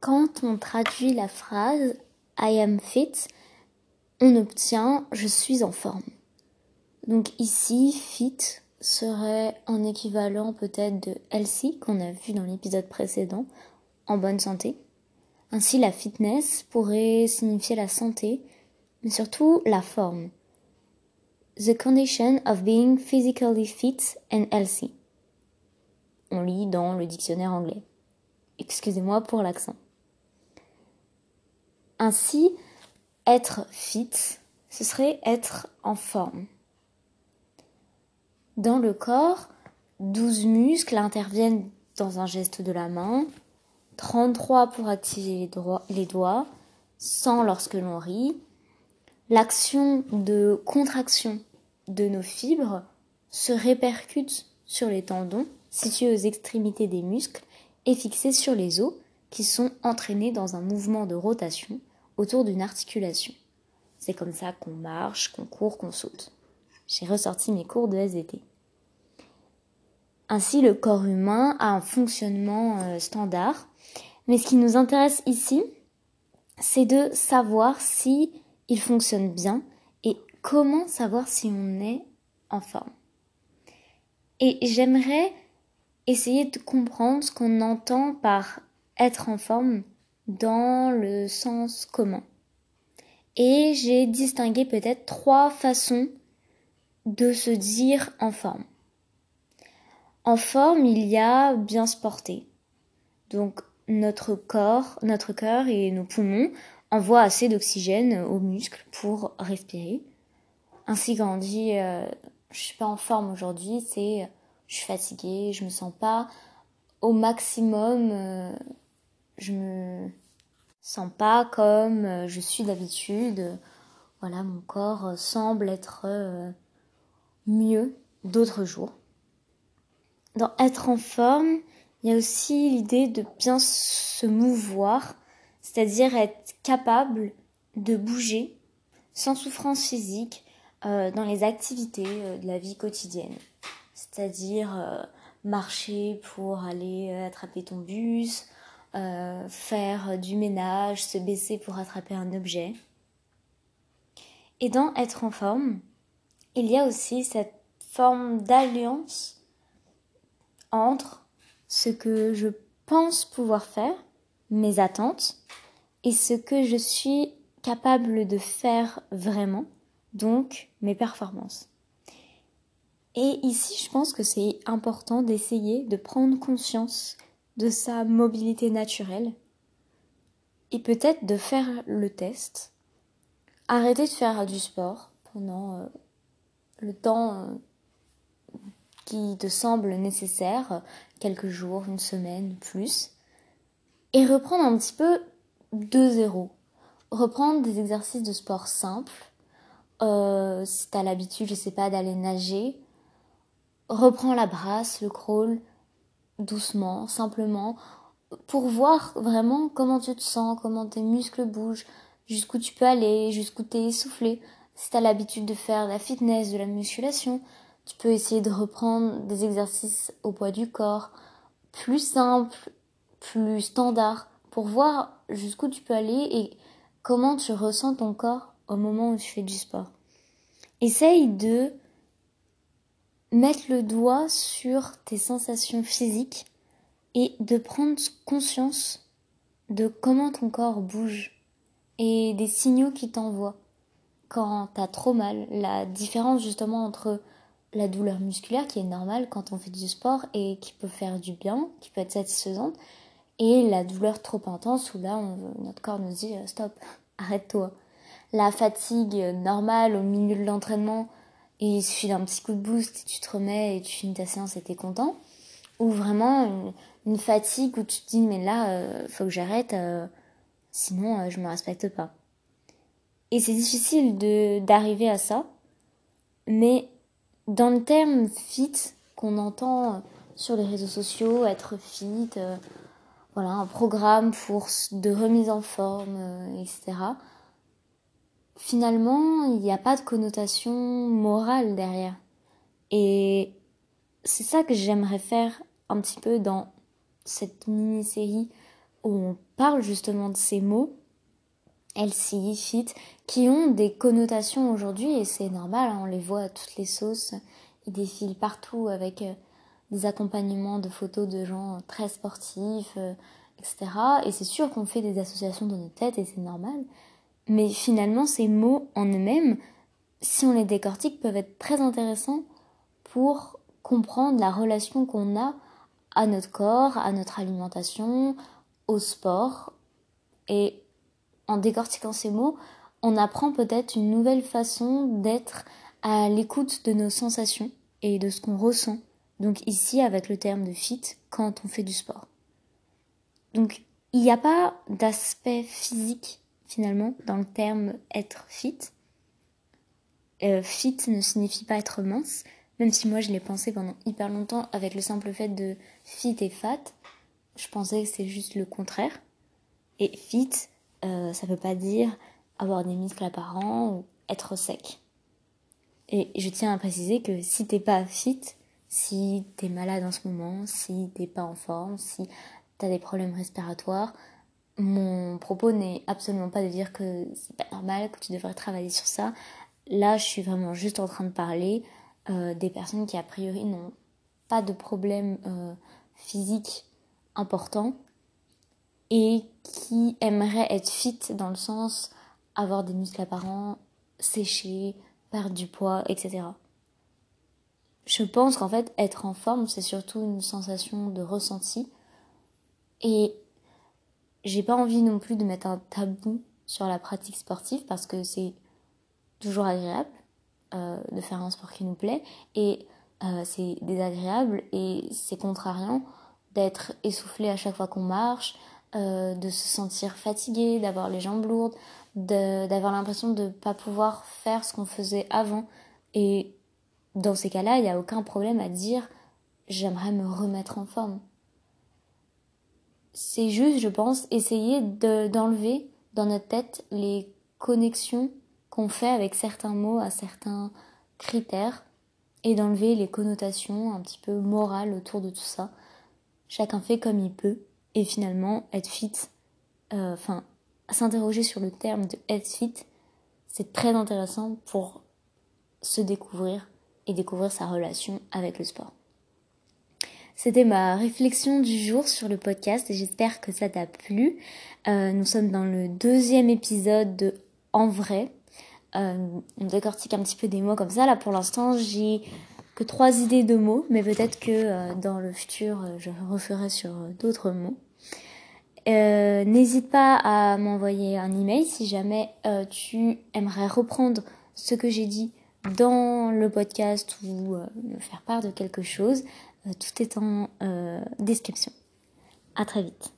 quand on traduit la phrase I am fit, on obtient je suis en forme. Donc ici, fit serait un équivalent peut-être de healthy qu'on a vu dans l'épisode précédent, en bonne santé. Ainsi, la fitness pourrait signifier la santé, mais surtout la forme. The condition of being physically fit and healthy. On lit dans le dictionnaire anglais. Excusez-moi pour l'accent. Ainsi, être fit, ce serait être en forme. Dans le corps, 12 muscles interviennent dans un geste de la main, 33 pour activer les doigts, 100 lorsque l'on rit. L'action de contraction de nos fibres se répercute sur les tendons situés aux extrémités des muscles et fixés sur les os qui sont entraînés dans un mouvement de rotation autour d'une articulation. C'est comme ça qu'on marche, qu'on court, qu'on saute. J'ai ressorti mes cours de SVT. Ainsi, le corps humain a un fonctionnement euh, standard. Mais ce qui nous intéresse ici, c'est de savoir si il fonctionne bien et comment savoir si on est en forme. Et j'aimerais essayer de comprendre ce qu'on entend par être en forme dans le sens commun. Et j'ai distingué peut-être trois façons de se dire en forme. En forme, il y a bien se porter. Donc notre corps, notre cœur et nos poumons envoient assez d'oxygène aux muscles pour respirer. Ainsi quand on dit euh, je suis pas en forme aujourd'hui, c'est je suis fatiguée, je me sens pas au maximum, euh, je me sens pas comme euh, je suis d'habitude. Voilà, mon corps semble être euh, mieux d'autres jours. Dans être en forme, il y a aussi l'idée de bien se mouvoir, c'est-à-dire être capable de bouger sans souffrance physique euh, dans les activités de la vie quotidienne. C'est-à-dire marcher pour aller attraper ton bus, euh, faire du ménage, se baisser pour attraper un objet. Et dans être en forme, il y a aussi cette forme d'alliance entre ce que je pense pouvoir faire, mes attentes, et ce que je suis capable de faire vraiment, donc mes performances. Et ici, je pense que c'est important d'essayer de prendre conscience de sa mobilité naturelle et peut-être de faire le test, arrêter de faire du sport pendant euh, le temps euh, qui te semble nécessaire, quelques jours, une semaine, plus, et reprendre un petit peu de zéro. Reprendre des exercices de sport simples. Euh, si t'as l'habitude, je sais pas, d'aller nager, reprends la brasse, le crawl, doucement, simplement, pour voir vraiment comment tu te sens, comment tes muscles bougent, jusqu'où tu peux aller, jusqu'où tu es essoufflé. Si tu as l'habitude de faire de la fitness, de la musculation, tu peux essayer de reprendre des exercices au poids du corps, plus simples, plus standards, pour voir jusqu'où tu peux aller et comment tu ressens ton corps au moment où tu fais du sport. Essaye de mettre le doigt sur tes sensations physiques et de prendre conscience de comment ton corps bouge et des signaux qui t'envoient quand t'as trop mal. La différence justement entre la douleur musculaire qui est normale quand on fait du sport et qui peut faire du bien, qui peut être satisfaisante, et la douleur trop intense où là notre corps nous dit stop, arrête-toi. La fatigue normale au milieu de l'entraînement et il suffit d'un petit coup de boost, tu te remets et tu finis ta séance et t'es content. Ou vraiment une, fatigue où tu te dis mais là, euh, faut que j'arrête, euh, sinon euh, je me respecte pas. Et c'est difficile de d'arriver à ça, mais dans le terme fit qu'on entend sur les réseaux sociaux, être fit, voilà un programme pour de remise en forme, etc finalement, il n'y a pas de connotation morale derrière. Et c'est ça que j'aimerais faire un petit peu dans cette mini-série où on parle justement de ces mots, healthy, fit, qui ont des connotations aujourd'hui et c'est normal, hein, on les voit à toutes les sauces, ils défilent partout avec euh, des accompagnements de photos de gens très sportifs, euh, etc. Et c'est sûr qu'on fait des associations dans notre tête et c'est normal. Mais finalement, ces mots en eux-mêmes, si on les décortique, peuvent être très intéressants pour comprendre la relation qu'on a à notre corps, à notre alimentation, au sport. Et en décortiquant ces mots, on apprend peut-être une nouvelle façon d'être à l'écoute de nos sensations et de ce qu'on ressent. Donc ici avec le terme de fit quand on fait du sport. Donc il n'y a pas d'aspect physique finalement dans le terme être fit. Euh, fit ne signifie pas être mince, même si moi je l'ai pensé pendant hyper longtemps avec le simple fait de fit et fat. Je pensais que c'est juste le contraire. Et fit, euh, ça veut pas dire avoir des muscles apparents ou être sec. Et je tiens à préciser que si t'es pas fit, si t'es malade en ce moment, si t'es pas en forme, si t'as des problèmes respiratoires, mon propos n'est absolument pas de dire que c'est pas normal, que tu devrais travailler sur ça. Là, je suis vraiment juste en train de parler euh, des personnes qui a priori n'ont pas de problème euh, physique important et qui aimeraient être fit dans le sens avoir des muscles apparents, sécher, perdre du poids, etc. Je pense qu'en fait, être en forme, c'est surtout une sensation de ressenti. Et j'ai pas envie non plus de mettre un tabou sur la pratique sportive parce que c'est toujours agréable euh, de faire un sport qui nous plaît et euh, c'est désagréable et c'est contrariant d'être essoufflé à chaque fois qu'on marche, euh, de se sentir fatigué, d'avoir les jambes lourdes, d'avoir l'impression de ne pas pouvoir faire ce qu'on faisait avant. Et dans ces cas-là, il n'y a aucun problème à dire j'aimerais me remettre en forme. C'est juste, je pense, essayer d'enlever dans notre tête les connexions qu'on fait avec certains mots à certains critères et d'enlever les connotations un petit peu morales autour de tout ça. Chacun fait comme il peut et finalement être fit, euh, enfin s'interroger sur le terme de être fit, c'est très intéressant pour se découvrir et découvrir sa relation avec le sport. C'était ma réflexion du jour sur le podcast et j'espère que ça t'a plu. Euh, nous sommes dans le deuxième épisode de En vrai. Euh, on décortique un petit peu des mots comme ça. Là pour l'instant j'ai que trois idées de mots, mais peut-être que euh, dans le futur je referai sur d'autres mots. N'hésite pas à m'envoyer un email si jamais tu aimerais reprendre ce que j'ai dit dans le podcast ou me faire part de quelque chose. Euh, tout est en euh, description. À très vite.